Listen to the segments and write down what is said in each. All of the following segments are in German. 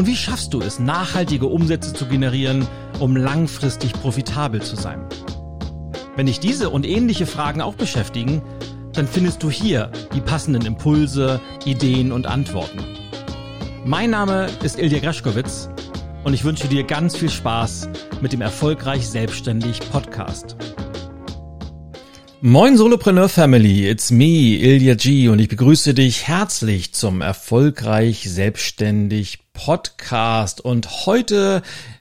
Und wie schaffst du es, nachhaltige Umsätze zu generieren, um langfristig profitabel zu sein? Wenn dich diese und ähnliche Fragen auch beschäftigen, dann findest du hier die passenden Impulse, Ideen und Antworten. Mein Name ist Ilja Greschkowitz und ich wünsche dir ganz viel Spaß mit dem Erfolgreich Selbstständig Podcast. Moin Solopreneur Family, it's me, Ilya G und ich begrüße dich herzlich zum Erfolgreich Selbstständig Podcast. Und heute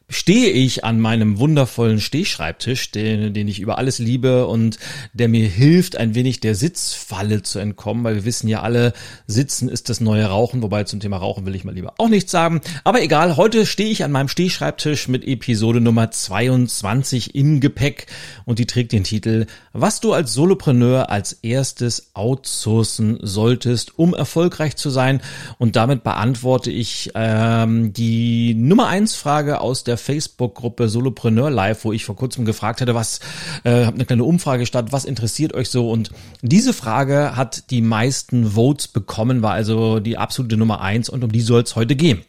stehe ich an meinem wundervollen Stehschreibtisch, den, den ich über alles liebe und der mir hilft, ein wenig der Sitzfalle zu entkommen, weil wir wissen ja alle, Sitzen ist das neue Rauchen, wobei zum Thema Rauchen will ich mal lieber auch nichts sagen. Aber egal, heute stehe ich an meinem Stehschreibtisch mit Episode Nummer 22 im Gepäck und die trägt den Titel, was du als Solopreneur als erstes outsourcen solltest, um erfolgreich zu sein. Und damit beantworte ich ähm, die Nummer eins Frage aus der Facebook-Gruppe Solopreneur Live, wo ich vor kurzem gefragt hatte, was, äh, habe eine kleine Umfrage statt, was interessiert euch so? Und diese Frage hat die meisten Votes bekommen, war also die absolute Nummer eins und um die soll es heute gehen.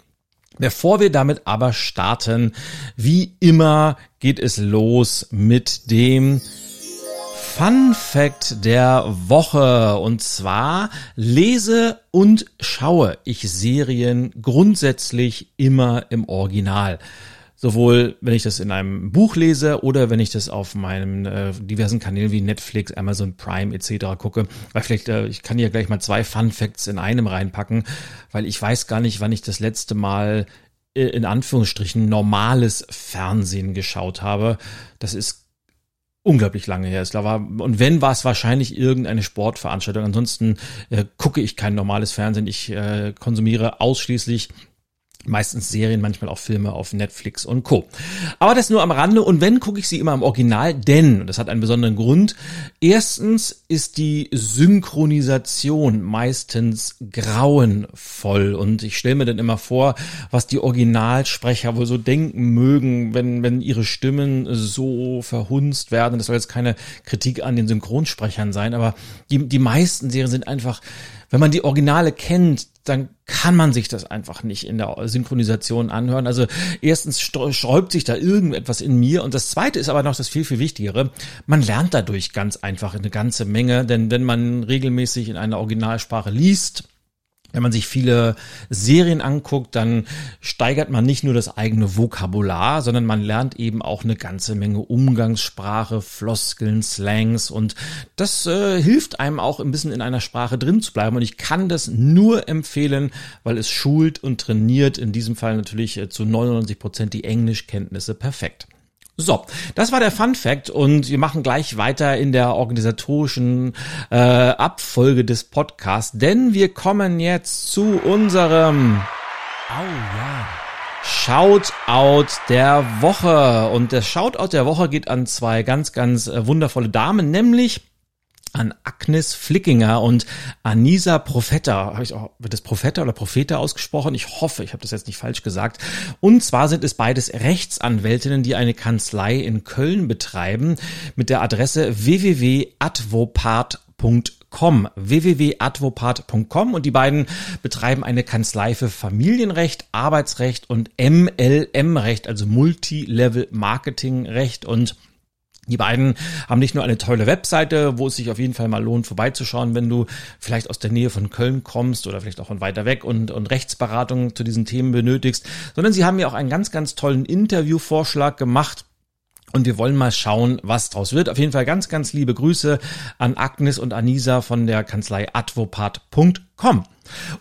Bevor wir damit aber starten, wie immer geht es los mit dem Fun Fact der Woche. Und zwar lese und schaue ich Serien grundsätzlich immer im Original. Sowohl wenn ich das in einem Buch lese oder wenn ich das auf meinen äh, diversen Kanälen wie Netflix, Amazon Prime etc. gucke. Weil vielleicht, äh, ich kann hier gleich mal zwei Fun Facts in einem reinpacken, weil ich weiß gar nicht, wann ich das letzte Mal äh, in Anführungsstrichen normales Fernsehen geschaut habe. Das ist unglaublich lange her ist. Und wenn, war es wahrscheinlich irgendeine Sportveranstaltung. Ansonsten äh, gucke ich kein normales Fernsehen. Ich äh, konsumiere ausschließlich Meistens Serien, manchmal auch Filme auf Netflix und Co. Aber das nur am Rande und wenn, gucke ich sie immer im Original, denn, das hat einen besonderen Grund, erstens ist die Synchronisation meistens grauenvoll und ich stelle mir dann immer vor, was die Originalsprecher wohl so denken mögen, wenn, wenn ihre Stimmen so verhunzt werden. Das soll jetzt keine Kritik an den Synchronsprechern sein, aber die, die meisten Serien sind einfach wenn man die Originale kennt, dann kann man sich das einfach nicht in der Synchronisation anhören. Also erstens sträubt sich da irgendetwas in mir und das zweite ist aber noch das viel, viel Wichtigere. Man lernt dadurch ganz einfach eine ganze Menge, denn wenn man regelmäßig in einer Originalsprache liest, wenn man sich viele Serien anguckt, dann steigert man nicht nur das eigene Vokabular, sondern man lernt eben auch eine ganze Menge Umgangssprache, Floskeln, Slangs und das äh, hilft einem auch ein bisschen in einer Sprache drin zu bleiben und ich kann das nur empfehlen, weil es schult und trainiert, in diesem Fall natürlich äh, zu 99 Prozent die Englischkenntnisse perfekt. So, das war der Fun Fact und wir machen gleich weiter in der organisatorischen äh, Abfolge des Podcasts, denn wir kommen jetzt zu unserem Oh ja. Shoutout der Woche. Und der Shoutout der Woche geht an zwei ganz, ganz äh, wundervolle Damen, nämlich an Agnes Flickinger und Anisa Profeta. Habe ich auch, wird das Profeta oder Profeta ausgesprochen? Ich hoffe, ich habe das jetzt nicht falsch gesagt. Und zwar sind es beides Rechtsanwältinnen, die eine Kanzlei in Köln betreiben mit der Adresse www.advopart.com www.advopat.com und die beiden betreiben eine Kanzlei für Familienrecht, Arbeitsrecht und MLM-Recht, also Multilevel Marketing Recht und die beiden haben nicht nur eine tolle Webseite, wo es sich auf jeden Fall mal lohnt, vorbeizuschauen, wenn du vielleicht aus der Nähe von Köln kommst oder vielleicht auch von weiter weg und, und Rechtsberatung zu diesen Themen benötigst, sondern sie haben mir auch einen ganz, ganz tollen Interviewvorschlag gemacht. Und wir wollen mal schauen, was draus wird. Auf jeden Fall ganz, ganz liebe Grüße an Agnes und Anisa von der Kanzlei advopat.com.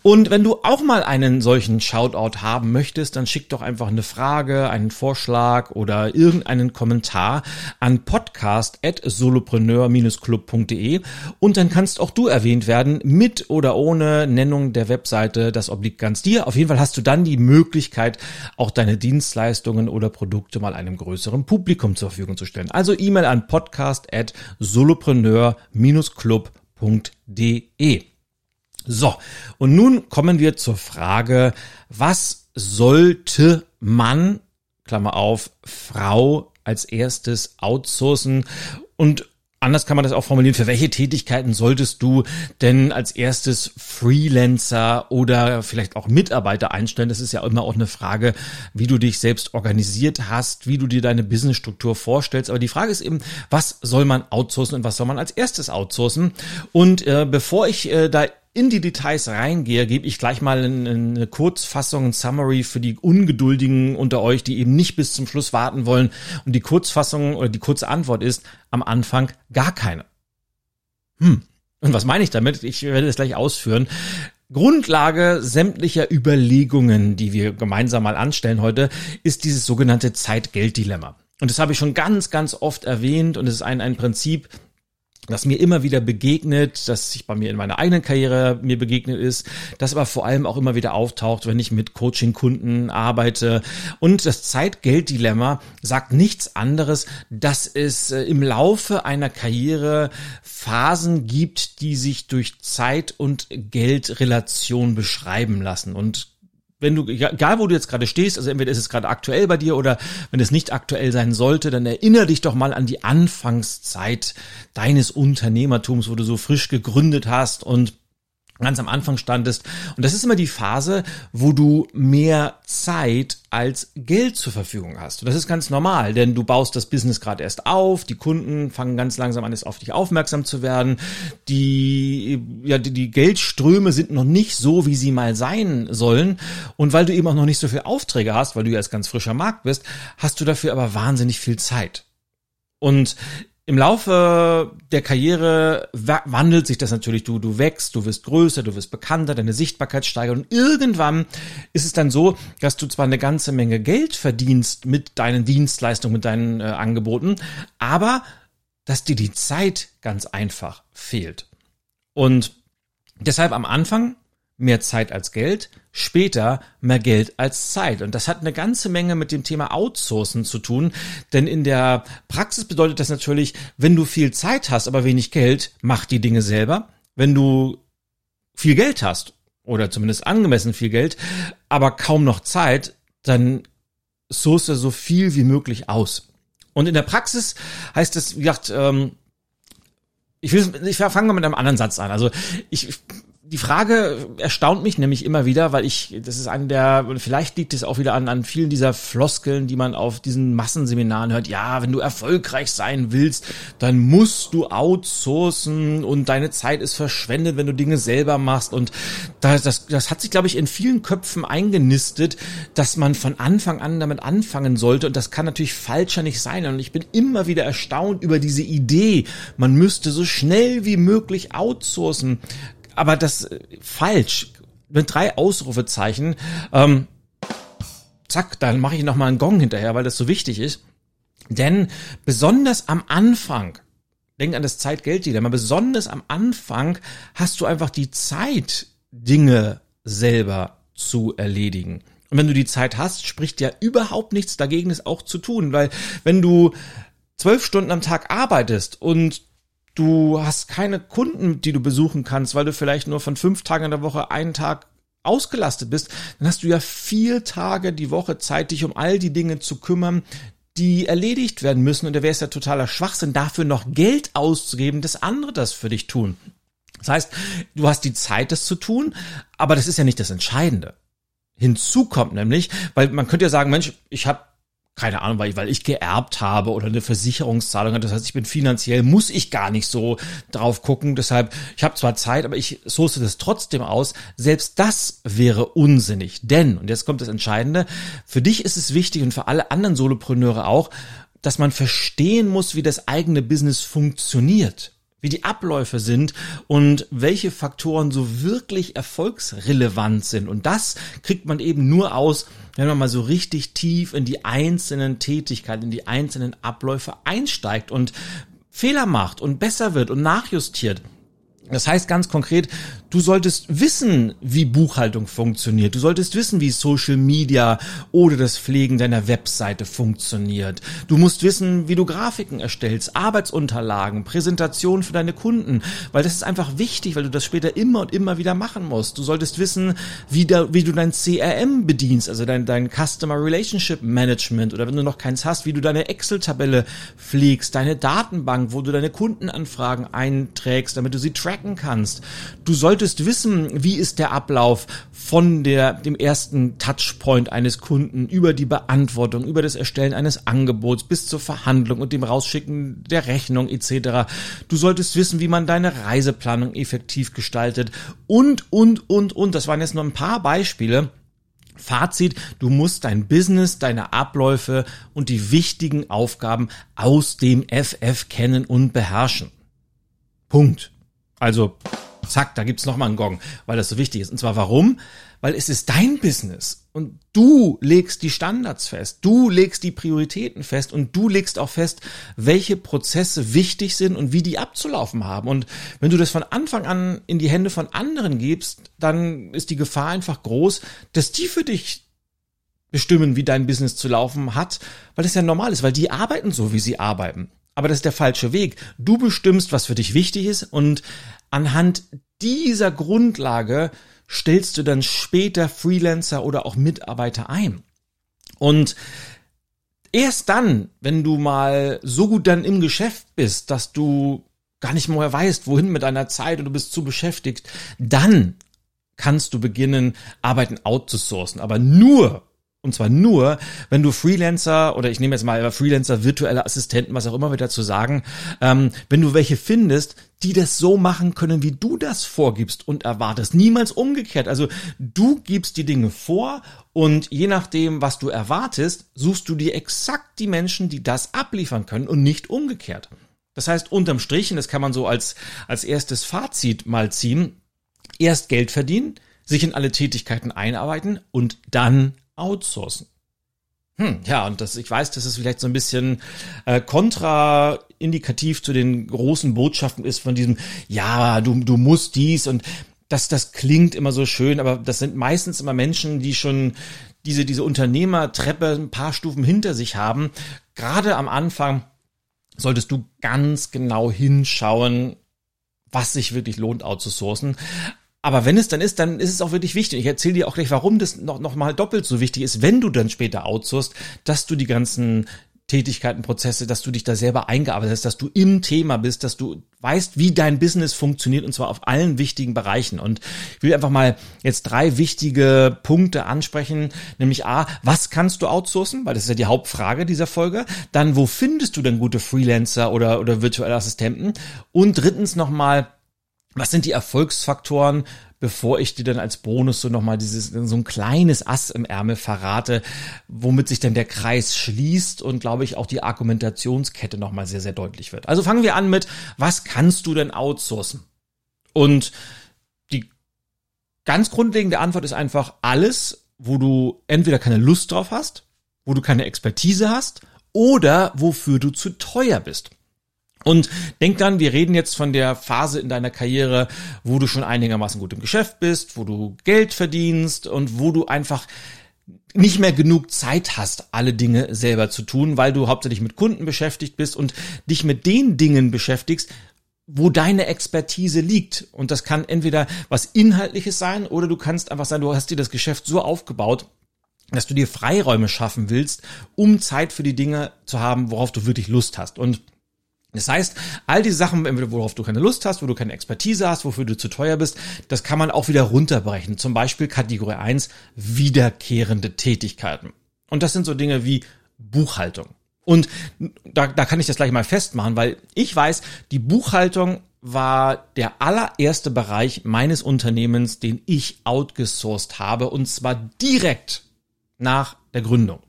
Und wenn du auch mal einen solchen Shoutout haben möchtest, dann schick doch einfach eine Frage, einen Vorschlag oder irgendeinen Kommentar an podcast.solopreneur-club.de und dann kannst auch du erwähnt werden, mit oder ohne Nennung der Webseite. Das obliegt ganz dir. Auf jeden Fall hast du dann die Möglichkeit, auch deine Dienstleistungen oder Produkte mal einem größeren Publikum zur Verfügung zu stellen. Also E-Mail an podcast.solopreneur-club.de. So, und nun kommen wir zur Frage, was sollte man, Klammer auf, Frau als erstes outsourcen und Anders kann man das auch formulieren. Für welche Tätigkeiten solltest du denn als erstes Freelancer oder vielleicht auch Mitarbeiter einstellen? Das ist ja immer auch eine Frage, wie du dich selbst organisiert hast, wie du dir deine Businessstruktur vorstellst. Aber die Frage ist eben, was soll man outsourcen und was soll man als erstes outsourcen? Und äh, bevor ich äh, da in die Details reingehe, gebe ich gleich mal eine Kurzfassung, ein Summary für die Ungeduldigen unter euch, die eben nicht bis zum Schluss warten wollen. Und die Kurzfassung oder die kurze Antwort ist am Anfang gar keine. Hm. Und was meine ich damit? Ich werde das gleich ausführen. Grundlage sämtlicher Überlegungen, die wir gemeinsam mal anstellen heute, ist dieses sogenannte Zeit-Geld-Dilemma. Und das habe ich schon ganz, ganz oft erwähnt und es ist ein, ein Prinzip, das mir immer wieder begegnet, dass sich bei mir in meiner eigenen Karriere mir begegnet ist, das aber vor allem auch immer wieder auftaucht, wenn ich mit Coaching-Kunden arbeite. Und das Zeit-Geld-Dilemma sagt nichts anderes, dass es äh, im Laufe einer Karriere Phasen gibt, die sich durch Zeit- und Geldrelation beschreiben lassen. Und wenn du, egal wo du jetzt gerade stehst, also entweder ist es gerade aktuell bei dir oder wenn es nicht aktuell sein sollte, dann erinnere dich doch mal an die Anfangszeit deines Unternehmertums, wo du so frisch gegründet hast und ganz am Anfang standest. Und das ist immer die Phase, wo du mehr Zeit als Geld zur Verfügung hast. Und das ist ganz normal, denn du baust das Business gerade erst auf, die Kunden fangen ganz langsam an, es auf dich aufmerksam zu werden. Die, ja, die, die Geldströme sind noch nicht so, wie sie mal sein sollen. Und weil du eben auch noch nicht so viele Aufträge hast, weil du ja als ganz frischer Markt bist, hast du dafür aber wahnsinnig viel Zeit. Und im Laufe der Karriere wandelt sich das natürlich. Du, du wächst, du wirst größer, du wirst bekannter, deine Sichtbarkeit steigert und irgendwann ist es dann so, dass du zwar eine ganze Menge Geld verdienst mit deinen Dienstleistungen, mit deinen äh, Angeboten, aber dass dir die Zeit ganz einfach fehlt. Und deshalb am Anfang mehr Zeit als Geld, später mehr Geld als Zeit. Und das hat eine ganze Menge mit dem Thema Outsourcen zu tun, denn in der Praxis bedeutet das natürlich, wenn du viel Zeit hast, aber wenig Geld, mach die Dinge selber. Wenn du viel Geld hast, oder zumindest angemessen viel Geld, aber kaum noch Zeit, dann source so viel wie möglich aus. Und in der Praxis heißt es, wie gesagt, ähm, ich will, ich fange mal mit einem anderen Satz an. Also ich die Frage erstaunt mich nämlich immer wieder, weil ich, das ist eine der, vielleicht liegt es auch wieder an, an vielen dieser Floskeln, die man auf diesen Massenseminaren hört. Ja, wenn du erfolgreich sein willst, dann musst du outsourcen und deine Zeit ist verschwendet, wenn du Dinge selber machst. Und das, das, das hat sich, glaube ich, in vielen Köpfen eingenistet, dass man von Anfang an damit anfangen sollte. Und das kann natürlich falscher nicht sein. Und ich bin immer wieder erstaunt über diese Idee, man müsste so schnell wie möglich outsourcen aber das äh, falsch mit drei Ausrufezeichen. Ähm, zack, dann mache ich noch mal einen Gong hinterher, weil das so wichtig ist. Denn besonders am Anfang, denk an das Zeit-Geld-Dilemma, besonders am Anfang hast du einfach die Zeit, Dinge selber zu erledigen. Und wenn du die Zeit hast, spricht ja überhaupt nichts dagegen, es auch zu tun, weil wenn du zwölf Stunden am Tag arbeitest und du hast keine Kunden, die du besuchen kannst, weil du vielleicht nur von fünf Tagen in der Woche einen Tag ausgelastet bist, dann hast du ja vier Tage die Woche Zeit, dich um all die Dinge zu kümmern, die erledigt werden müssen. Und da wäre es ja totaler Schwachsinn, dafür noch Geld auszugeben, dass andere das für dich tun. Das heißt, du hast die Zeit, das zu tun, aber das ist ja nicht das Entscheidende. Hinzu kommt nämlich, weil man könnte ja sagen, Mensch, ich habe keine Ahnung, weil ich, weil ich geerbt habe oder eine Versicherungszahlung hat. Das heißt, ich bin finanziell, muss ich gar nicht so drauf gucken. Deshalb, ich habe zwar Zeit, aber ich source das trotzdem aus. Selbst das wäre unsinnig. Denn, und jetzt kommt das Entscheidende, für dich ist es wichtig und für alle anderen Solopreneure auch, dass man verstehen muss, wie das eigene Business funktioniert. Wie die Abläufe sind und welche Faktoren so wirklich erfolgsrelevant sind. Und das kriegt man eben nur aus, wenn man mal so richtig tief in die einzelnen Tätigkeiten, in die einzelnen Abläufe einsteigt und Fehler macht und besser wird und nachjustiert. Das heißt ganz konkret, du solltest wissen, wie Buchhaltung funktioniert. Du solltest wissen, wie Social Media oder das Pflegen deiner Webseite funktioniert. Du musst wissen, wie du Grafiken erstellst, Arbeitsunterlagen, Präsentationen für deine Kunden, weil das ist einfach wichtig, weil du das später immer und immer wieder machen musst. Du solltest wissen, wie, da, wie du dein CRM bedienst, also dein, dein Customer Relationship Management oder wenn du noch keins hast, wie du deine Excel-Tabelle pflegst, deine Datenbank, wo du deine Kundenanfragen einträgst, damit du sie tracken kannst. Du solltest wissen, wie ist der Ablauf von der, dem ersten Touchpoint eines Kunden über die Beantwortung, über das Erstellen eines Angebots bis zur Verhandlung und dem Rausschicken der Rechnung etc. Du solltest wissen, wie man deine Reiseplanung effektiv gestaltet und, und, und, und. Das waren jetzt nur ein paar Beispiele. Fazit, du musst dein Business, deine Abläufe und die wichtigen Aufgaben aus dem FF kennen und beherrschen. Punkt. Also, zack, da gibt's noch mal einen Gong, weil das so wichtig ist. Und zwar warum? Weil es ist dein Business und du legst die Standards fest, du legst die Prioritäten fest und du legst auch fest, welche Prozesse wichtig sind und wie die abzulaufen haben. Und wenn du das von Anfang an in die Hände von anderen gibst, dann ist die Gefahr einfach groß, dass die für dich bestimmen, wie dein Business zu laufen hat, weil das ja normal ist, weil die arbeiten so, wie sie arbeiten. Aber das ist der falsche Weg. Du bestimmst, was für dich wichtig ist und anhand dieser Grundlage stellst du dann später Freelancer oder auch Mitarbeiter ein. Und erst dann, wenn du mal so gut dann im Geschäft bist, dass du gar nicht mehr weißt, wohin mit deiner Zeit und du bist zu beschäftigt, dann kannst du beginnen, Arbeiten outzusourcen. Aber nur, und zwar nur, wenn du Freelancer oder ich nehme jetzt mal Freelancer, virtuelle Assistenten, was auch immer wir dazu sagen, ähm, wenn du welche findest, die das so machen können, wie du das vorgibst und erwartest. Niemals umgekehrt. Also du gibst die Dinge vor und je nachdem, was du erwartest, suchst du dir exakt die Menschen, die das abliefern können und nicht umgekehrt. Das heißt, unterm Strich, und das kann man so als, als erstes Fazit mal ziehen, erst Geld verdienen, sich in alle Tätigkeiten einarbeiten und dann outsourcen. Hm, ja, und das, ich weiß, dass es vielleicht so ein bisschen äh, kontraindikativ zu den großen Botschaften ist von diesem, ja, du, du musst dies und das, das klingt immer so schön, aber das sind meistens immer Menschen, die schon diese, diese Unternehmertreppe ein paar Stufen hinter sich haben. Gerade am Anfang solltest du ganz genau hinschauen, was sich wirklich lohnt outzusourcen. Aber wenn es dann ist, dann ist es auch wirklich wichtig. Ich erzähle dir auch gleich, warum das noch, noch mal doppelt so wichtig ist, wenn du dann später outsourst, dass du die ganzen Tätigkeiten, Prozesse, dass du dich da selber eingearbeitet hast, dass du im Thema bist, dass du weißt, wie dein Business funktioniert und zwar auf allen wichtigen Bereichen. Und ich will einfach mal jetzt drei wichtige Punkte ansprechen, nämlich A, was kannst du outsourcen? Weil das ist ja die Hauptfrage dieser Folge. Dann, wo findest du denn gute Freelancer oder, oder virtuelle Assistenten? Und drittens nochmal, was sind die Erfolgsfaktoren, bevor ich dir dann als Bonus so nochmal dieses, so ein kleines Ass im Ärmel verrate, womit sich dann der Kreis schließt und glaube ich auch die Argumentationskette nochmal sehr, sehr deutlich wird. Also fangen wir an mit, was kannst du denn outsourcen? Und die ganz grundlegende Antwort ist einfach alles, wo du entweder keine Lust drauf hast, wo du keine Expertise hast oder wofür du zu teuer bist. Und denk dann, wir reden jetzt von der Phase in deiner Karriere, wo du schon einigermaßen gut im Geschäft bist, wo du Geld verdienst und wo du einfach nicht mehr genug Zeit hast, alle Dinge selber zu tun, weil du hauptsächlich mit Kunden beschäftigt bist und dich mit den Dingen beschäftigst, wo deine Expertise liegt. Und das kann entweder was Inhaltliches sein oder du kannst einfach sein, du hast dir das Geschäft so aufgebaut, dass du dir Freiräume schaffen willst, um Zeit für die Dinge zu haben, worauf du wirklich Lust hast. Und das heißt, all die Sachen, worauf du keine Lust hast, wo du keine Expertise hast, wofür du zu teuer bist, das kann man auch wieder runterbrechen. Zum Beispiel Kategorie 1, wiederkehrende Tätigkeiten. Und das sind so Dinge wie Buchhaltung. Und da, da kann ich das gleich mal festmachen, weil ich weiß, die Buchhaltung war der allererste Bereich meines Unternehmens, den ich outgesourced habe, und zwar direkt nach der Gründung.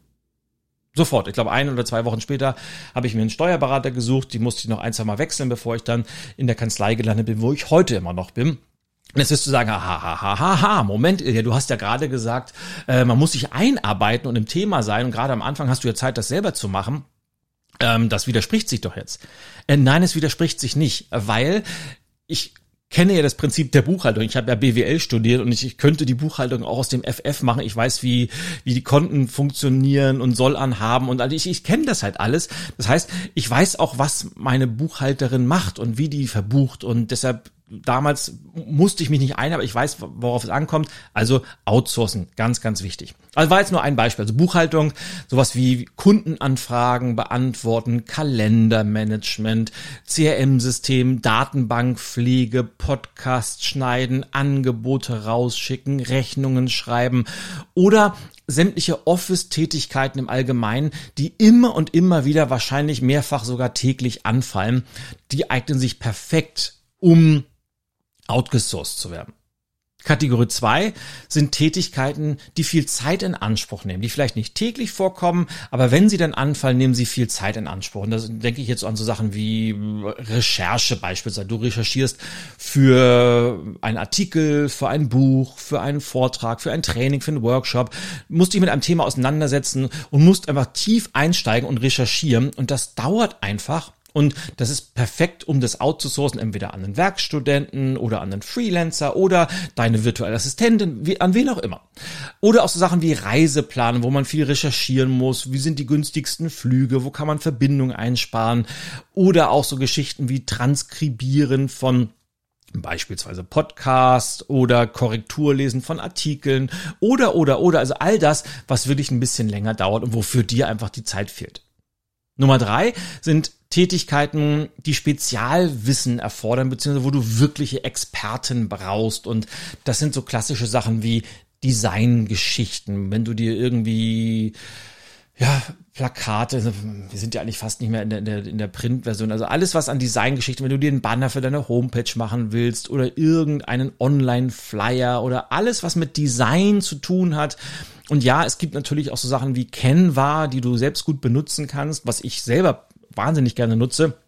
Sofort. Ich glaube, ein oder zwei Wochen später habe ich mir einen Steuerberater gesucht. Die musste ich noch ein, zwei Mal wechseln, bevor ich dann in der Kanzlei gelandet bin, wo ich heute immer noch bin. Und jetzt wirst du sagen, ha, ha, ha, ha, ha, Moment, Ilja, du hast ja gerade gesagt, äh, man muss sich einarbeiten und im Thema sein. Und gerade am Anfang hast du ja Zeit, das selber zu machen. Ähm, das widerspricht sich doch jetzt. Äh, nein, es widerspricht sich nicht, weil ich kenne ja das Prinzip der Buchhaltung. Ich habe ja BWL studiert und ich, ich, könnte die Buchhaltung auch aus dem FF machen. Ich weiß, wie, wie die Konten funktionieren und soll anhaben und also ich, ich kenne das halt alles. Das heißt, ich weiß auch, was meine Buchhalterin macht und wie die verbucht und deshalb damals musste ich mich nicht ein, aber ich weiß, worauf es ankommt. Also outsourcen, ganz, ganz wichtig. Also war jetzt nur ein Beispiel. Also Buchhaltung, sowas wie Kundenanfragen beantworten, Kalendermanagement, CRM-System, Datenbankpflege, Podcast schneiden, Angebote rausschicken, Rechnungen schreiben oder sämtliche Office-Tätigkeiten im Allgemeinen, die immer und immer wieder wahrscheinlich mehrfach sogar täglich anfallen, die eignen sich perfekt, um outgesourced zu werden. Kategorie zwei sind Tätigkeiten, die viel Zeit in Anspruch nehmen, die vielleicht nicht täglich vorkommen, aber wenn sie dann anfallen, nehmen sie viel Zeit in Anspruch. Und da denke ich jetzt an so Sachen wie Recherche beispielsweise. Du recherchierst für einen Artikel, für ein Buch, für einen Vortrag, für ein Training, für einen Workshop, musst dich mit einem Thema auseinandersetzen und musst einfach tief einsteigen und recherchieren. Und das dauert einfach und das ist perfekt, um das outzusourcen, entweder an einen Werkstudenten oder an einen Freelancer oder deine virtuelle Assistentin, an wen auch immer. Oder auch so Sachen wie Reiseplanen, wo man viel recherchieren muss. Wie sind die günstigsten Flüge? Wo kann man Verbindungen einsparen? Oder auch so Geschichten wie Transkribieren von beispielsweise Podcast oder Korrekturlesen von Artikeln oder, oder, oder, also all das, was wirklich ein bisschen länger dauert und wofür dir einfach die Zeit fehlt. Nummer drei sind Tätigkeiten, die Spezialwissen erfordern, beziehungsweise wo du wirkliche Experten brauchst. Und das sind so klassische Sachen wie Designgeschichten. Wenn du dir irgendwie ja, Plakate, wir sind ja eigentlich fast nicht mehr in der, in der, in der Printversion. Also alles, was an Designgeschichten, wenn du dir einen Banner für deine Homepage machen willst oder irgendeinen Online-Flyer oder alles, was mit Design zu tun hat. Und ja, es gibt natürlich auch so Sachen wie Canva, die du selbst gut benutzen kannst, was ich selber wahnsinnig gerne nutze.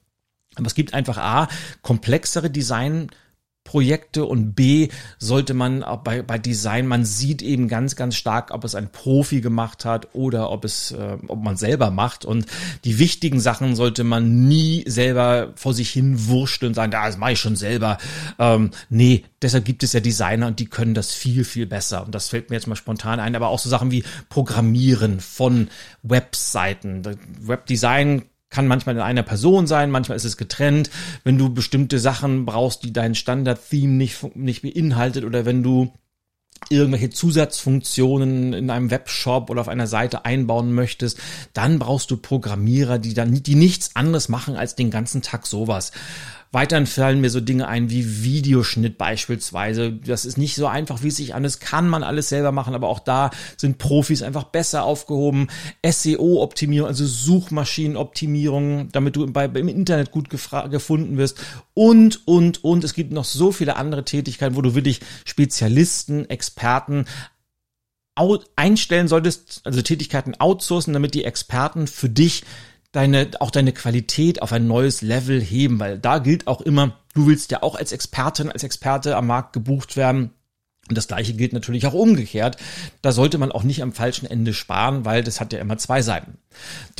Aber es gibt einfach A, komplexere Design Projekte und B sollte man auch bei, bei Design, man sieht eben ganz, ganz stark, ob es ein Profi gemacht hat oder ob es, äh, ob man selber macht. Und die wichtigen Sachen sollte man nie selber vor sich hin wurschten und sagen, da, das mache ich schon selber. Ähm, nee, deshalb gibt es ja Designer und die können das viel, viel besser. Und das fällt mir jetzt mal spontan ein, aber auch so Sachen wie Programmieren von Webseiten. Webdesign kann manchmal in einer Person sein, manchmal ist es getrennt. Wenn du bestimmte Sachen brauchst, die dein Standard-Theme nicht, nicht beinhaltet oder wenn du irgendwelche Zusatzfunktionen in einem Webshop oder auf einer Seite einbauen möchtest, dann brauchst du Programmierer, die dann, die nichts anderes machen als den ganzen Tag sowas. Weiterhin fallen mir so Dinge ein wie Videoschnitt beispielsweise. Das ist nicht so einfach, wie es sich an. Das kann man alles selber machen, aber auch da sind Profis einfach besser aufgehoben. SEO-Optimierung, also Suchmaschinenoptimierung, damit du bei, im Internet gut gefunden wirst. Und, und, und. Es gibt noch so viele andere Tätigkeiten, wo du wirklich Spezialisten, Experten einstellen solltest, also Tätigkeiten outsourcen, damit die Experten für dich deine, auch deine Qualität auf ein neues Level heben, weil da gilt auch immer, du willst ja auch als Expertin, als Experte am Markt gebucht werden. Und das gleiche gilt natürlich auch umgekehrt. Da sollte man auch nicht am falschen Ende sparen, weil das hat ja immer zwei Seiten.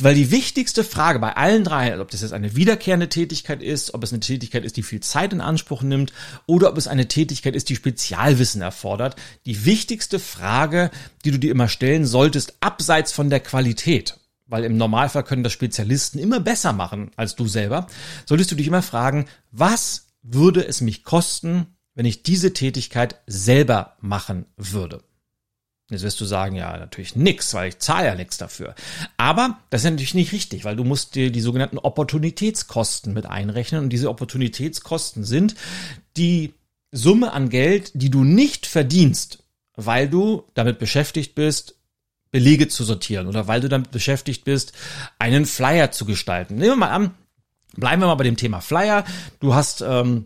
Weil die wichtigste Frage bei allen drei, ob das jetzt eine wiederkehrende Tätigkeit ist, ob es eine Tätigkeit ist, die viel Zeit in Anspruch nimmt, oder ob es eine Tätigkeit ist, die Spezialwissen erfordert, die wichtigste Frage, die du dir immer stellen solltest, abseits von der Qualität, weil im Normalfall können das Spezialisten immer besser machen als du selber, solltest du dich immer fragen, was würde es mich kosten, wenn ich diese Tätigkeit selber machen würde? Jetzt wirst du sagen, ja, natürlich nix, weil ich zahle ja nichts dafür. Aber das ist natürlich nicht richtig, weil du musst dir die sogenannten Opportunitätskosten mit einrechnen. Und diese Opportunitätskosten sind die Summe an Geld, die du nicht verdienst, weil du damit beschäftigt bist, Belege zu sortieren oder weil du damit beschäftigt bist, einen Flyer zu gestalten. Nehmen wir mal an, bleiben wir mal bei dem Thema Flyer. Du hast ähm,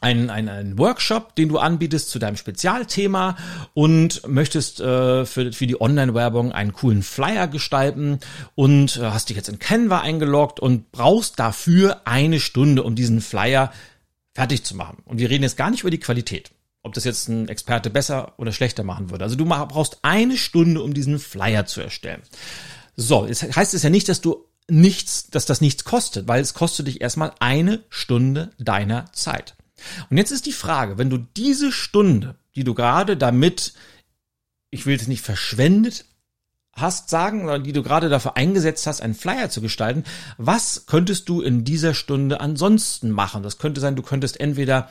einen, einen, einen Workshop, den du anbietest zu deinem Spezialthema und möchtest äh, für, für die Online-Werbung einen coolen Flyer gestalten und äh, hast dich jetzt in Canva eingeloggt und brauchst dafür eine Stunde, um diesen Flyer fertig zu machen. Und wir reden jetzt gar nicht über die Qualität, ob das jetzt ein Experte besser oder schlechter machen würde. Also du brauchst eine Stunde, um diesen Flyer zu erstellen. So, jetzt heißt es ja nicht, dass du nichts, dass das nichts kostet, weil es kostet dich erstmal eine Stunde deiner Zeit. Und jetzt ist die Frage, wenn du diese Stunde, die du gerade damit, ich will es nicht verschwendet hast sagen, oder die du gerade dafür eingesetzt hast, einen Flyer zu gestalten, was könntest du in dieser Stunde ansonsten machen? Das könnte sein, du könntest entweder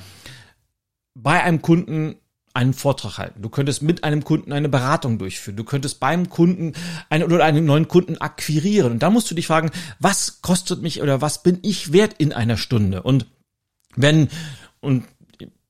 bei einem Kunden einen Vortrag halten. Du könntest mit einem Kunden eine Beratung durchführen. Du könntest beim Kunden einen oder einen neuen Kunden akquirieren. Und da musst du dich fragen, was kostet mich oder was bin ich wert in einer Stunde? Und wenn und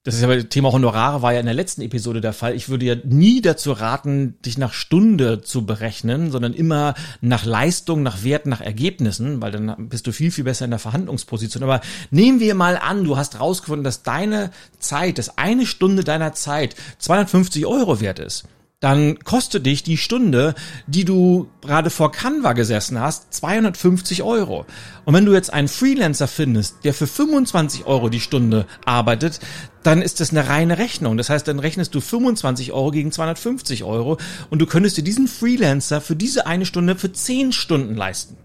das ist ja Thema Honorare war ja in der letzten Episode der Fall. Ich würde ja nie dazu raten, dich nach Stunde zu berechnen, sondern immer nach Leistung, nach Wert, nach Ergebnissen, weil dann bist du viel, viel besser in der Verhandlungsposition. Aber nehmen wir mal an, du hast rausgefunden, dass deine Zeit, dass eine Stunde deiner Zeit 250 Euro wert ist dann kostet dich die Stunde, die du gerade vor Canva gesessen hast, 250 Euro. Und wenn du jetzt einen Freelancer findest, der für 25 Euro die Stunde arbeitet, dann ist das eine reine Rechnung. Das heißt, dann rechnest du 25 Euro gegen 250 Euro und du könntest dir diesen Freelancer für diese eine Stunde für 10 Stunden leisten.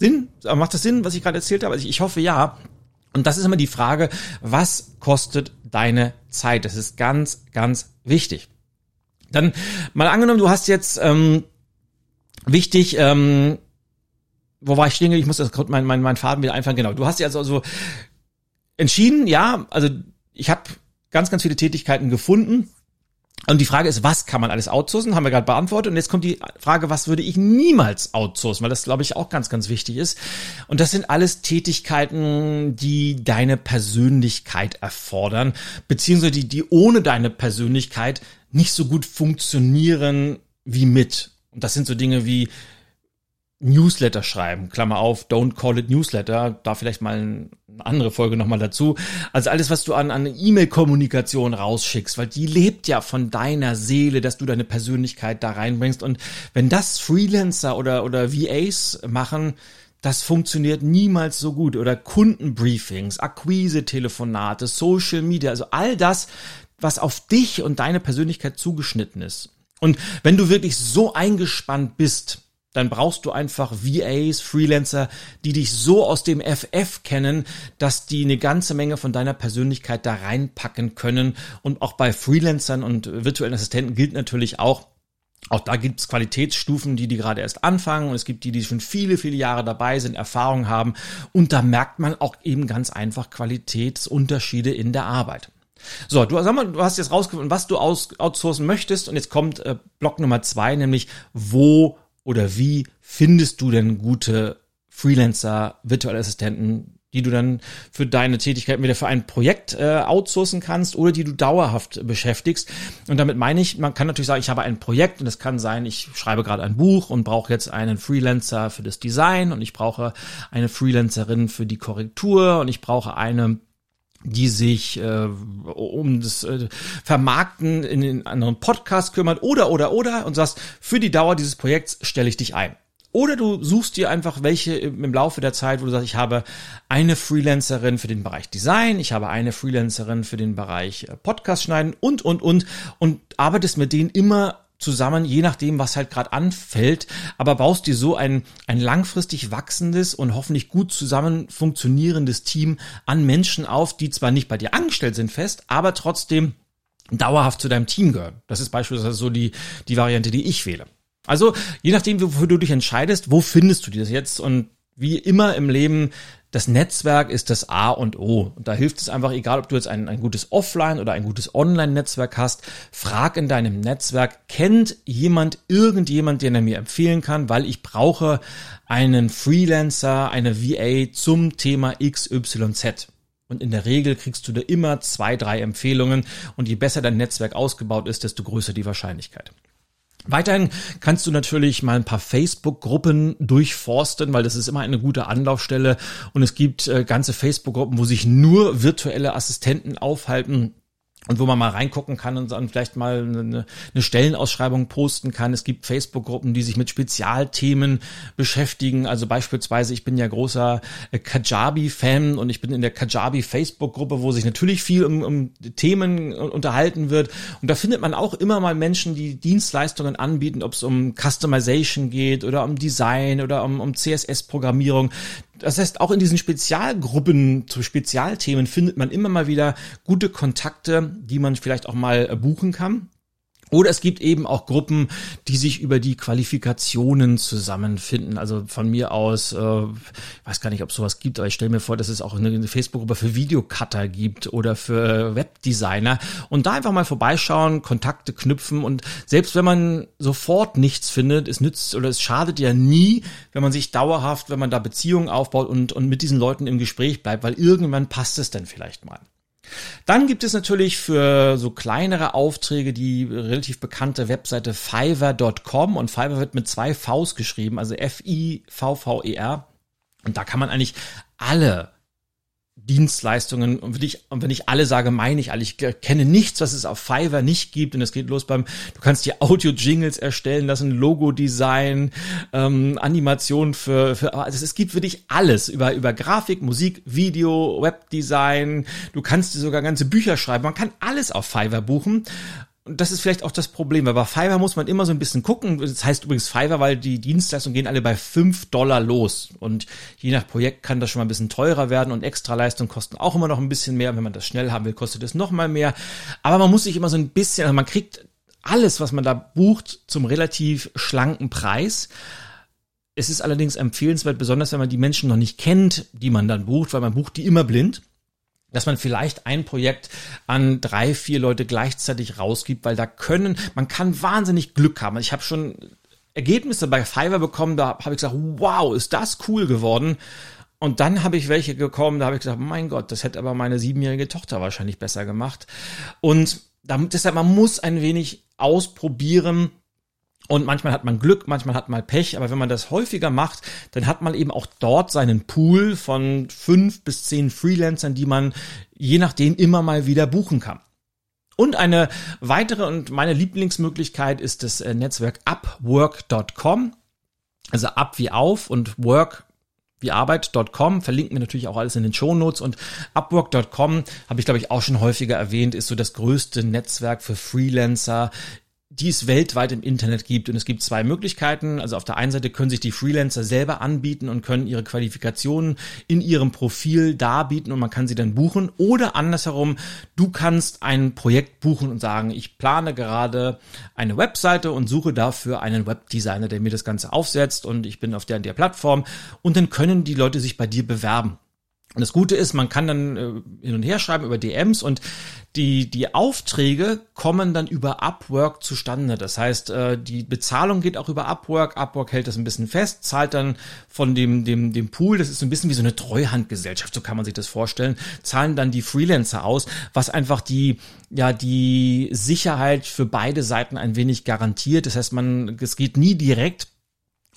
Sinn? Macht das Sinn, was ich gerade erzählt habe? Also ich hoffe ja. Und das ist immer die Frage, was kostet deine Zeit? Das ist ganz, ganz wichtig. Dann mal angenommen, du hast jetzt ähm, wichtig, ähm, wo war ich stehen? Ich muss das mein, mein, mein Faden wieder einfahren. Genau, du hast jetzt also entschieden, ja, also ich habe ganz, ganz viele Tätigkeiten gefunden. Und die Frage ist, was kann man alles outsourcen? Haben wir gerade beantwortet. Und jetzt kommt die Frage, was würde ich niemals outsourcen? Weil das, glaube ich, auch ganz, ganz wichtig ist. Und das sind alles Tätigkeiten, die deine Persönlichkeit erfordern, beziehungsweise die, die ohne deine Persönlichkeit nicht so gut funktionieren wie mit. Und das sind so Dinge wie Newsletter schreiben, Klammer auf, don't call it Newsletter, da vielleicht mal eine andere Folge nochmal dazu. Also alles, was du an, an E-Mail-Kommunikation rausschickst, weil die lebt ja von deiner Seele, dass du deine Persönlichkeit da reinbringst. Und wenn das Freelancer oder, oder VAs machen, das funktioniert niemals so gut. Oder Kundenbriefings, Akquise-Telefonate, Social Media, also all das, was auf dich und deine Persönlichkeit zugeschnitten ist. Und wenn du wirklich so eingespannt bist, dann brauchst du einfach VAs, Freelancer, die dich so aus dem FF kennen, dass die eine ganze Menge von deiner Persönlichkeit da reinpacken können. Und auch bei Freelancern und virtuellen Assistenten gilt natürlich auch, auch da gibt's Qualitätsstufen, die die gerade erst anfangen und es gibt die, die schon viele, viele Jahre dabei sind, Erfahrung haben und da merkt man auch eben ganz einfach Qualitätsunterschiede in der Arbeit. So, du, sag mal, du hast jetzt rausgefunden, was du aus, outsourcen möchtest und jetzt kommt äh, Block Nummer zwei, nämlich wo oder wie findest du denn gute Freelancer, virtuelle Assistenten, die du dann für deine Tätigkeit wieder für ein Projekt äh, outsourcen kannst oder die du dauerhaft beschäftigst. Und damit meine ich, man kann natürlich sagen, ich habe ein Projekt und es kann sein, ich schreibe gerade ein Buch und brauche jetzt einen Freelancer für das Design und ich brauche eine Freelancerin für die Korrektur und ich brauche eine die sich äh, um das äh, Vermarkten in den anderen Podcast kümmert oder oder oder und sagst, für die Dauer dieses Projekts stelle ich dich ein. Oder du suchst dir einfach welche im Laufe der Zeit, wo du sagst, ich habe eine Freelancerin für den Bereich Design, ich habe eine Freelancerin für den Bereich äh, Podcast schneiden und, und, und und arbeitest mit denen immer zusammen, je nachdem, was halt gerade anfällt, aber baust dir so ein, ein langfristig wachsendes und hoffentlich gut zusammen funktionierendes Team an Menschen auf, die zwar nicht bei dir angestellt sind fest, aber trotzdem dauerhaft zu deinem Team gehören. Das ist beispielsweise so die, die Variante, die ich wähle. Also, je nachdem, wofür du dich entscheidest, wo findest du das jetzt? Und wie immer im Leben das Netzwerk ist das A und O. Und da hilft es einfach, egal ob du jetzt ein, ein gutes Offline- oder ein gutes Online-Netzwerk hast, frag in deinem Netzwerk, kennt jemand irgendjemand, den er mir empfehlen kann, weil ich brauche einen Freelancer, eine VA zum Thema XYZ. Und in der Regel kriegst du da immer zwei, drei Empfehlungen. Und je besser dein Netzwerk ausgebaut ist, desto größer die Wahrscheinlichkeit. Weiterhin kannst du natürlich mal ein paar Facebook-Gruppen durchforsten, weil das ist immer eine gute Anlaufstelle. Und es gibt äh, ganze Facebook-Gruppen, wo sich nur virtuelle Assistenten aufhalten und wo man mal reingucken kann und dann vielleicht mal eine, eine Stellenausschreibung posten kann. Es gibt Facebook-Gruppen, die sich mit Spezialthemen beschäftigen. Also beispielsweise, ich bin ja großer äh, Kajabi-Fan und ich bin in der Kajabi-Facebook-Gruppe, wo sich natürlich viel um, um Themen unterhalten wird. Und da findet man auch immer mal Menschen, die Dienstleistungen anbieten, ob es um Customization geht oder um Design oder um, um CSS-Programmierung. Das heißt, auch in diesen Spezialgruppen zu Spezialthemen findet man immer mal wieder gute Kontakte, die man vielleicht auch mal buchen kann. Oder es gibt eben auch Gruppen, die sich über die Qualifikationen zusammenfinden. Also von mir aus, äh, weiß gar nicht, ob sowas gibt, aber ich stelle mir vor, dass es auch eine, Facebook-Gruppe für Videocutter gibt oder für Webdesigner. Und da einfach mal vorbeischauen, Kontakte knüpfen und selbst wenn man sofort nichts findet, es nützt oder es schadet ja nie, wenn man sich dauerhaft, wenn man da Beziehungen aufbaut und, und mit diesen Leuten im Gespräch bleibt, weil irgendwann passt es dann vielleicht mal. Dann gibt es natürlich für so kleinere Aufträge die relativ bekannte Webseite Fiverr.com und Fiverr wird mit zwei Vs geschrieben, also F-I-V-V-E-R. Und da kann man eigentlich alle Dienstleistungen. Und wenn ich, und wenn ich alle sage, meine ich alle. Ich kenne nichts, was es auf Fiverr nicht gibt und es geht los beim, du kannst dir Audio-Jingles erstellen lassen, Logo-Design, ähm, Animation für, für, also es gibt wirklich alles über, über Grafik, Musik, Video, Webdesign, du kannst dir sogar ganze Bücher schreiben, man kann alles auf Fiverr buchen und das ist vielleicht auch das Problem, weil bei Fiverr muss man immer so ein bisschen gucken. Das heißt übrigens Fiverr, weil die Dienstleistungen gehen alle bei fünf Dollar los. Und je nach Projekt kann das schon mal ein bisschen teurer werden und Extraleistungen kosten auch immer noch ein bisschen mehr. Wenn man das schnell haben will, kostet es noch mal mehr. Aber man muss sich immer so ein bisschen, also man kriegt alles, was man da bucht, zum relativ schlanken Preis. Es ist allerdings empfehlenswert, besonders wenn man die Menschen noch nicht kennt, die man dann bucht, weil man bucht die immer blind dass man vielleicht ein Projekt an drei, vier Leute gleichzeitig rausgibt, weil da können, man kann wahnsinnig Glück haben. Ich habe schon Ergebnisse bei Fiverr bekommen, da habe ich gesagt, wow, ist das cool geworden. Und dann habe ich welche gekommen, da habe ich gesagt, mein Gott, das hätte aber meine siebenjährige Tochter wahrscheinlich besser gemacht. Und deshalb, man muss ein wenig ausprobieren, und manchmal hat man Glück, manchmal hat man Pech, aber wenn man das häufiger macht, dann hat man eben auch dort seinen Pool von fünf bis zehn Freelancern, die man je nachdem immer mal wieder buchen kann. Und eine weitere und meine Lieblingsmöglichkeit ist das äh, Netzwerk upwork.com. Also up wie auf und work wie Arbeit.com, verlinken wir natürlich auch alles in den Shownotes und Upwork.com habe ich glaube ich auch schon häufiger erwähnt, ist so das größte Netzwerk für Freelancer die es weltweit im Internet gibt. Und es gibt zwei Möglichkeiten. Also auf der einen Seite können sich die Freelancer selber anbieten und können ihre Qualifikationen in ihrem Profil darbieten und man kann sie dann buchen. Oder andersherum, du kannst ein Projekt buchen und sagen, ich plane gerade eine Webseite und suche dafür einen Webdesigner, der mir das Ganze aufsetzt und ich bin auf der, der Plattform. Und dann können die Leute sich bei dir bewerben. Und das Gute ist, man kann dann äh, hin und her schreiben über DMs und die, die Aufträge kommen dann über Upwork zustande. Das heißt, äh, die Bezahlung geht auch über Upwork. Upwork hält das ein bisschen fest, zahlt dann von dem, dem, dem Pool, das ist so ein bisschen wie so eine Treuhandgesellschaft, so kann man sich das vorstellen, zahlen dann die Freelancer aus, was einfach die, ja, die Sicherheit für beide Seiten ein wenig garantiert. Das heißt, man, es geht nie direkt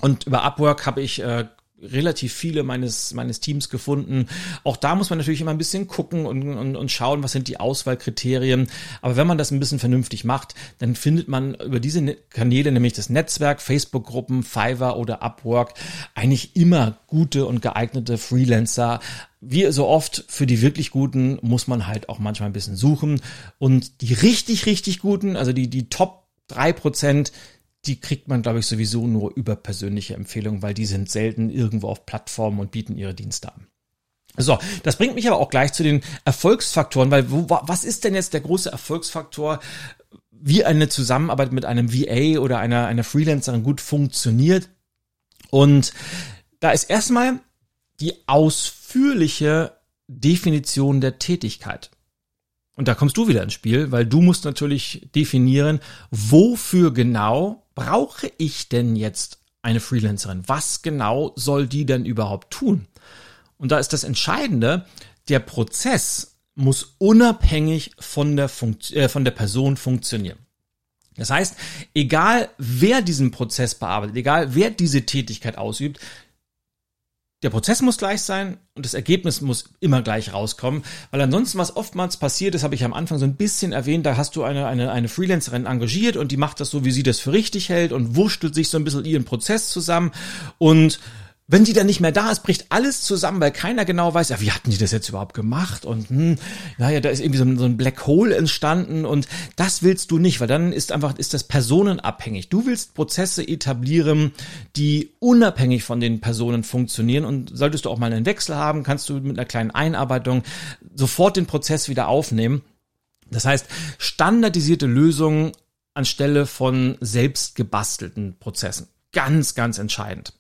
und über Upwork habe ich äh, relativ viele meines, meines Teams gefunden. Auch da muss man natürlich immer ein bisschen gucken und, und, und schauen, was sind die Auswahlkriterien. Aber wenn man das ein bisschen vernünftig macht, dann findet man über diese ne-, Kanäle, nämlich das Netzwerk, Facebook-Gruppen, Fiverr oder Upwork, eigentlich immer gute und geeignete Freelancer. Wie so oft, für die wirklich guten muss man halt auch manchmal ein bisschen suchen. Und die richtig, richtig guten, also die, die Top drei Prozent, die kriegt man, glaube ich, sowieso nur über persönliche Empfehlungen, weil die sind selten irgendwo auf Plattformen und bieten ihre Dienste an. So, das bringt mich aber auch gleich zu den Erfolgsfaktoren, weil wo, was ist denn jetzt der große Erfolgsfaktor, wie eine Zusammenarbeit mit einem VA oder einer, einer Freelancerin gut funktioniert? Und da ist erstmal die ausführliche Definition der Tätigkeit. Und da kommst du wieder ins Spiel, weil du musst natürlich definieren, wofür genau brauche ich denn jetzt eine Freelancerin? Was genau soll die denn überhaupt tun? Und da ist das Entscheidende, der Prozess muss unabhängig von der, Funkt äh, von der Person funktionieren. Das heißt, egal wer diesen Prozess bearbeitet, egal wer diese Tätigkeit ausübt, der Prozess muss gleich sein und das Ergebnis muss immer gleich rauskommen, weil ansonsten was oftmals passiert, das habe ich am Anfang so ein bisschen erwähnt, da hast du eine, eine, eine Freelancerin engagiert und die macht das so, wie sie das für richtig hält und wurschtelt sich so ein bisschen ihren Prozess zusammen und wenn die dann nicht mehr da ist, bricht alles zusammen, weil keiner genau weiß, ja, wie hatten die das jetzt überhaupt gemacht? Und hm, naja, da ist irgendwie so ein, so ein Black Hole entstanden und das willst du nicht, weil dann ist einfach, ist das personenabhängig. Du willst Prozesse etablieren, die unabhängig von den Personen funktionieren und solltest du auch mal einen Wechsel haben, kannst du mit einer kleinen Einarbeitung sofort den Prozess wieder aufnehmen. Das heißt, standardisierte Lösungen anstelle von selbst gebastelten Prozessen. Ganz, ganz entscheidend.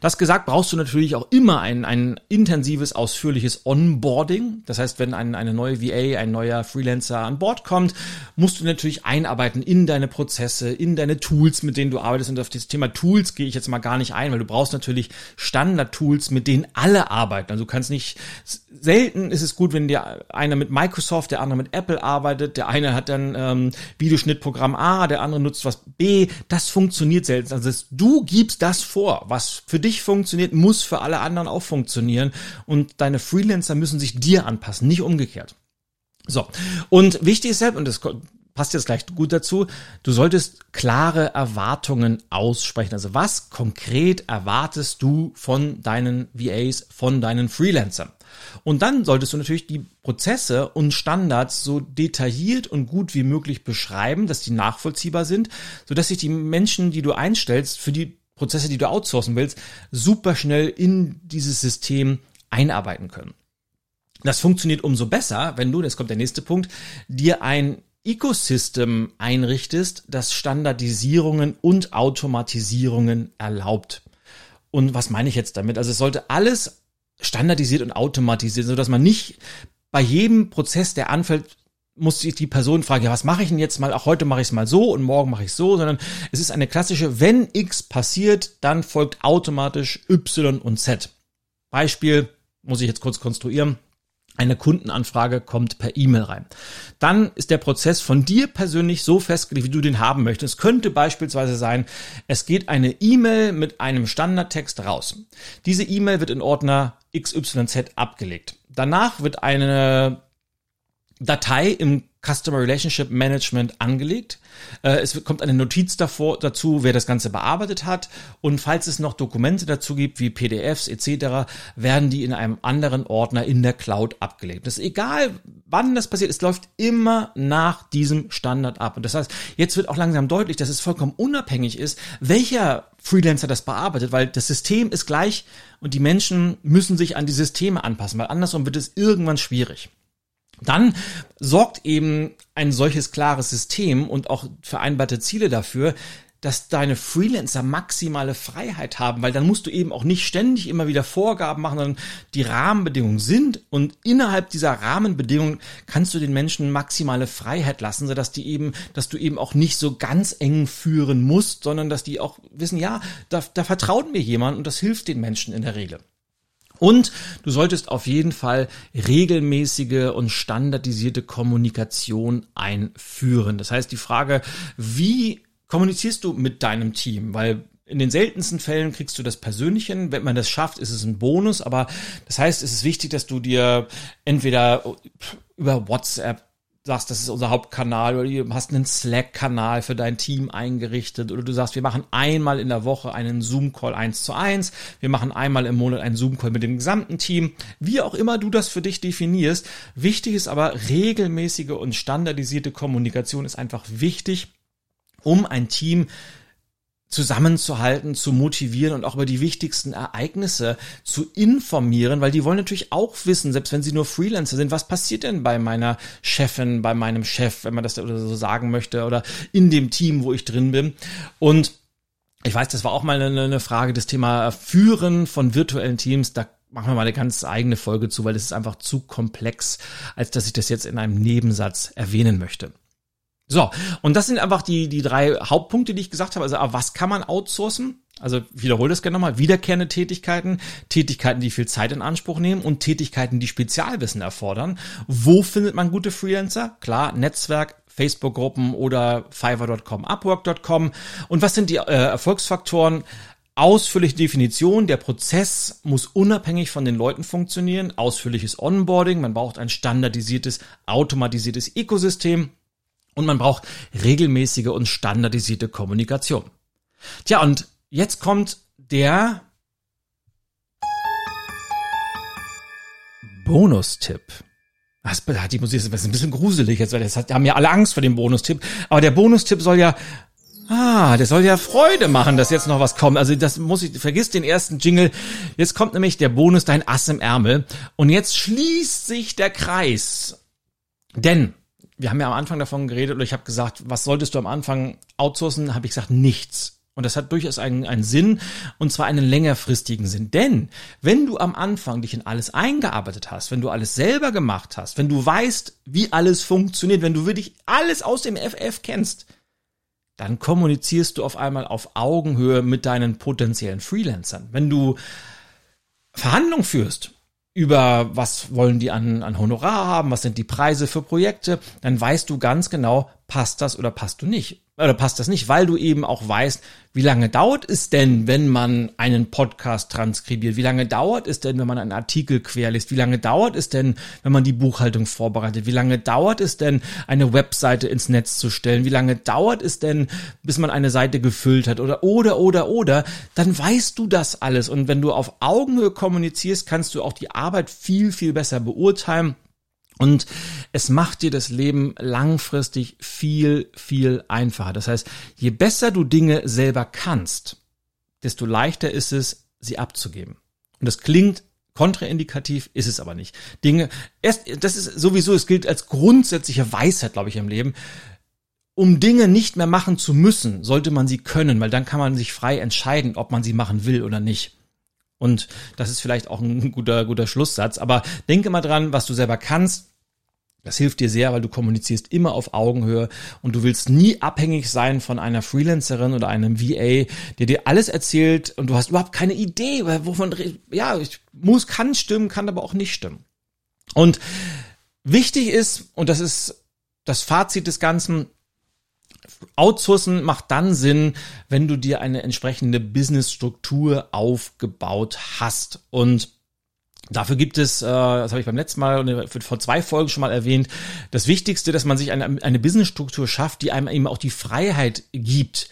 Das gesagt, brauchst du natürlich auch immer ein, ein intensives, ausführliches Onboarding. Das heißt, wenn ein, eine neue VA, ein neuer Freelancer an Bord kommt, musst du natürlich einarbeiten in deine Prozesse, in deine Tools, mit denen du arbeitest. Und auf das Thema Tools gehe ich jetzt mal gar nicht ein, weil du brauchst natürlich Standard-Tools, mit denen alle arbeiten. Also du kannst nicht, selten ist es gut, wenn dir einer mit Microsoft, der andere mit Apple arbeitet, der eine hat dann ähm, Videoschnittprogramm A, der andere nutzt was B. Das funktioniert selten. Also du gibst das vor, was für dich funktioniert, muss für alle anderen auch funktionieren. Und deine Freelancer müssen sich dir anpassen, nicht umgekehrt. So. Und wichtig ist selbst, und das passt jetzt gleich gut dazu, du solltest klare Erwartungen aussprechen. Also was konkret erwartest du von deinen VAs, von deinen Freelancern? Und dann solltest du natürlich die Prozesse und Standards so detailliert und gut wie möglich beschreiben, dass die nachvollziehbar sind, sodass sich die Menschen, die du einstellst, für die Prozesse, die du outsourcen willst, super schnell in dieses System einarbeiten können. Das funktioniert umso besser, wenn du, das kommt der nächste Punkt, dir ein Ecosystem einrichtest, das Standardisierungen und Automatisierungen erlaubt. Und was meine ich jetzt damit? Also es sollte alles standardisiert und automatisiert, so dass man nicht bei jedem Prozess, der anfällt, muss sich die Person fragen, ja, was mache ich denn jetzt mal? Auch heute mache ich es mal so und morgen mache ich es so, sondern es ist eine klassische, wenn X passiert, dann folgt automatisch Y und Z. Beispiel muss ich jetzt kurz konstruieren. Eine Kundenanfrage kommt per E-Mail rein. Dann ist der Prozess von dir persönlich so festgelegt, wie du den haben möchtest. Es könnte beispielsweise sein, es geht eine E-Mail mit einem Standardtext raus. Diese E-Mail wird in Ordner XYZ abgelegt. Danach wird eine Datei im Customer Relationship Management angelegt. Äh, es kommt eine Notiz davor, dazu, wer das Ganze bearbeitet hat. Und falls es noch Dokumente dazu gibt, wie PDFs etc., werden die in einem anderen Ordner in der Cloud abgelegt. Das ist egal, wann das passiert, es läuft immer nach diesem Standard ab. Und das heißt, jetzt wird auch langsam deutlich, dass es vollkommen unabhängig ist, welcher Freelancer das bearbeitet, weil das System ist gleich und die Menschen müssen sich an die Systeme anpassen, weil andersrum wird es irgendwann schwierig dann sorgt eben ein solches klares System und auch vereinbarte Ziele dafür, dass deine Freelancer maximale Freiheit haben, weil dann musst du eben auch nicht ständig immer wieder Vorgaben machen, sondern die Rahmenbedingungen sind und innerhalb dieser Rahmenbedingungen kannst du den Menschen maximale Freiheit lassen, sodass die eben, dass du eben auch nicht so ganz eng führen musst, sondern dass die auch wissen, ja, da, da vertraut mir jemand und das hilft den Menschen in der Regel. Und du solltest auf jeden Fall regelmäßige und standardisierte Kommunikation einführen. Das heißt, die Frage, wie kommunizierst du mit deinem Team? Weil in den seltensten Fällen kriegst du das persönlich hin. Wenn man das schafft, ist es ein Bonus. Aber das heißt, es ist wichtig, dass du dir entweder über WhatsApp sagst, das ist unser Hauptkanal oder du hast einen Slack-Kanal für dein Team eingerichtet oder du sagst, wir machen einmal in der Woche einen Zoom-Call eins zu eins, wir machen einmal im Monat einen Zoom-Call mit dem gesamten Team, wie auch immer du das für dich definierst. Wichtig ist aber, regelmäßige und standardisierte Kommunikation ist einfach wichtig, um ein Team zusammenzuhalten, zu motivieren und auch über die wichtigsten Ereignisse zu informieren, weil die wollen natürlich auch wissen, selbst wenn sie nur Freelancer sind, was passiert denn bei meiner Chefin, bei meinem Chef, wenn man das so sagen möchte, oder in dem Team, wo ich drin bin. Und ich weiß, das war auch mal eine, Frage, das Thema Führen von virtuellen Teams, da machen wir mal eine ganz eigene Folge zu, weil es ist einfach zu komplex, als dass ich das jetzt in einem Nebensatz erwähnen möchte. So, und das sind einfach die, die drei Hauptpunkte, die ich gesagt habe. Also, was kann man outsourcen? Also, wiederhole das gerne nochmal. Wiederkehrende Tätigkeiten, Tätigkeiten, die viel Zeit in Anspruch nehmen und Tätigkeiten, die Spezialwissen erfordern. Wo findet man gute Freelancer? Klar, Netzwerk, Facebook-Gruppen oder Fiverr.com, Upwork.com. Und was sind die äh, Erfolgsfaktoren? Ausführliche Definition, der Prozess muss unabhängig von den Leuten funktionieren, ausführliches Onboarding, man braucht ein standardisiertes, automatisiertes Ökosystem und man braucht regelmäßige und standardisierte Kommunikation. Tja, und jetzt kommt der Bonustipp. Das, die Musik ist ein bisschen gruselig jetzt, weil das haben ja alle Angst vor dem Bonustipp. Aber der Bonustipp soll ja Ah, der soll ja Freude machen, dass jetzt noch was kommt. Also das muss ich, vergiss den ersten Jingle. Jetzt kommt nämlich der Bonus, dein Ass im Ärmel. Und jetzt schließt sich der Kreis. Denn wir haben ja am Anfang davon geredet, oder ich habe gesagt, was solltest du am Anfang outsourcen? Habe ich gesagt, nichts. Und das hat durchaus einen, einen Sinn, und zwar einen längerfristigen Sinn. Denn wenn du am Anfang dich in alles eingearbeitet hast, wenn du alles selber gemacht hast, wenn du weißt, wie alles funktioniert, wenn du wirklich alles aus dem FF kennst, dann kommunizierst du auf einmal auf Augenhöhe mit deinen potenziellen Freelancern. Wenn du Verhandlungen führst über was wollen die an, an Honorar haben, was sind die Preise für Projekte, dann weißt du ganz genau, passt das oder passt du nicht oder passt das nicht, weil du eben auch weißt, wie lange dauert es denn, wenn man einen Podcast transkribiert? Wie lange dauert es denn, wenn man einen Artikel querliest? Wie lange dauert es denn, wenn man die Buchhaltung vorbereitet? Wie lange dauert es denn, eine Webseite ins Netz zu stellen? Wie lange dauert es denn, bis man eine Seite gefüllt hat? Oder, oder, oder, oder? Dann weißt du das alles. Und wenn du auf Augenhöhe kommunizierst, kannst du auch die Arbeit viel, viel besser beurteilen und es macht dir das Leben langfristig viel, viel einfacher. Das heißt, je besser du Dinge selber kannst, desto leichter ist es, sie abzugeben. Und das klingt kontraindikativ, ist es aber nicht. Dinge, erst, das ist sowieso, es gilt als grundsätzliche Weisheit, glaube ich, im Leben. Um Dinge nicht mehr machen zu müssen, sollte man sie können, weil dann kann man sich frei entscheiden, ob man sie machen will oder nicht. Und das ist vielleicht auch ein guter, guter Schlusssatz. Aber denke mal dran, was du selber kannst. Das hilft dir sehr, weil du kommunizierst immer auf Augenhöhe und du willst nie abhängig sein von einer Freelancerin oder einem VA, der dir alles erzählt und du hast überhaupt keine Idee, wovon, ja, ich muss, kann stimmen, kann aber auch nicht stimmen. Und wichtig ist, und das ist das Fazit des Ganzen, Outsourcen macht dann Sinn, wenn du dir eine entsprechende Businessstruktur aufgebaut hast. Und Dafür gibt es, äh, das habe ich beim letzten Mal vor zwei Folgen schon mal erwähnt, das Wichtigste, dass man sich eine, eine Businessstruktur schafft, die einem eben auch die Freiheit gibt,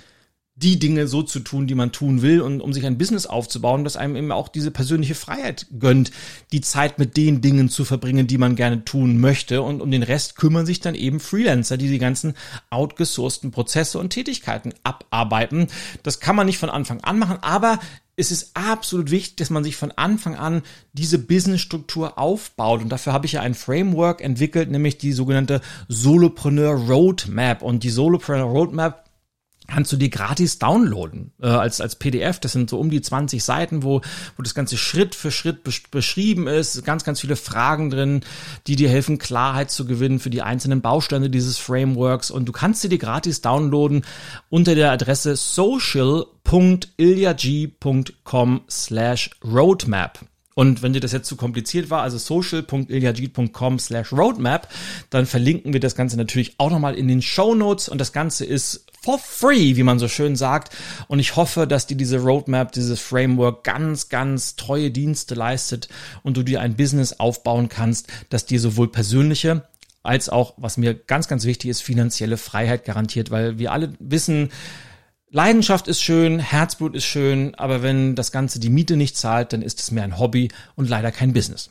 die Dinge so zu tun, die man tun will und um sich ein Business aufzubauen, das einem eben auch diese persönliche Freiheit gönnt, die Zeit mit den Dingen zu verbringen, die man gerne tun möchte und um den Rest kümmern sich dann eben Freelancer, die die ganzen outgesourcten Prozesse und Tätigkeiten abarbeiten. Das kann man nicht von Anfang an machen, aber es ist absolut wichtig, dass man sich von Anfang an diese Businessstruktur aufbaut. Und dafür habe ich ja ein Framework entwickelt, nämlich die sogenannte Solopreneur Roadmap. Und die Solopreneur Roadmap kannst du dir gratis downloaden äh, als als PDF. Das sind so um die 20 Seiten, wo wo das ganze Schritt für Schritt besch beschrieben ist, ganz ganz viele Fragen drin, die dir helfen Klarheit zu gewinnen für die einzelnen Bausteine dieses Frameworks und du kannst sie dir gratis downloaden unter der Adresse social.ilyag.com/roadmap. Und wenn dir das jetzt zu kompliziert war, also social.ilyajit.com slash roadmap, dann verlinken wir das Ganze natürlich auch nochmal in den Show Notes und das Ganze ist for free, wie man so schön sagt. Und ich hoffe, dass dir diese Roadmap, dieses Framework ganz, ganz treue Dienste leistet und du dir ein Business aufbauen kannst, das dir sowohl persönliche als auch, was mir ganz, ganz wichtig ist, finanzielle Freiheit garantiert, weil wir alle wissen, Leidenschaft ist schön, Herzblut ist schön, aber wenn das Ganze die Miete nicht zahlt, dann ist es mehr ein Hobby und leider kein Business.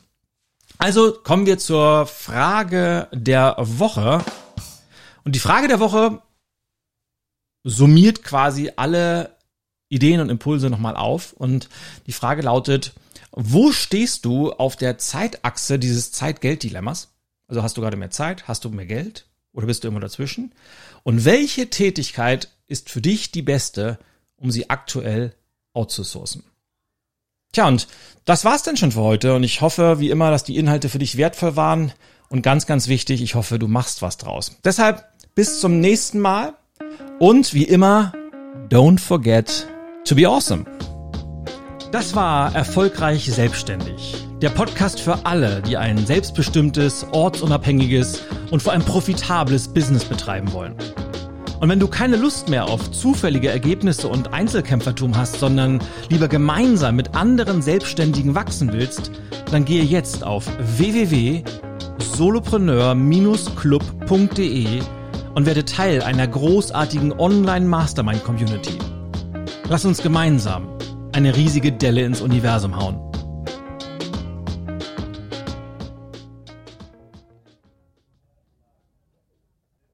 Also kommen wir zur Frage der Woche. Und die Frage der Woche summiert quasi alle Ideen und Impulse nochmal auf. Und die Frage lautet, wo stehst du auf der Zeitachse dieses Zeit-Geld-Dilemmas? Also hast du gerade mehr Zeit, hast du mehr Geld oder bist du irgendwo dazwischen? Und welche Tätigkeit ist für dich die beste, um sie aktuell outzusourcen? Tja, und das war's denn schon für heute. Und ich hoffe, wie immer, dass die Inhalte für dich wertvoll waren. Und ganz, ganz wichtig, ich hoffe, du machst was draus. Deshalb bis zum nächsten Mal. Und wie immer, don't forget to be awesome. Das war Erfolgreich Selbstständig. Der Podcast für alle, die ein selbstbestimmtes, ortsunabhängiges und vor allem profitables Business betreiben wollen. Und wenn du keine Lust mehr auf zufällige Ergebnisse und Einzelkämpfertum hast, sondern lieber gemeinsam mit anderen Selbstständigen wachsen willst, dann gehe jetzt auf www.solopreneur-club.de und werde Teil einer großartigen Online-Mastermind-Community. Lass uns gemeinsam eine riesige Delle ins Universum hauen.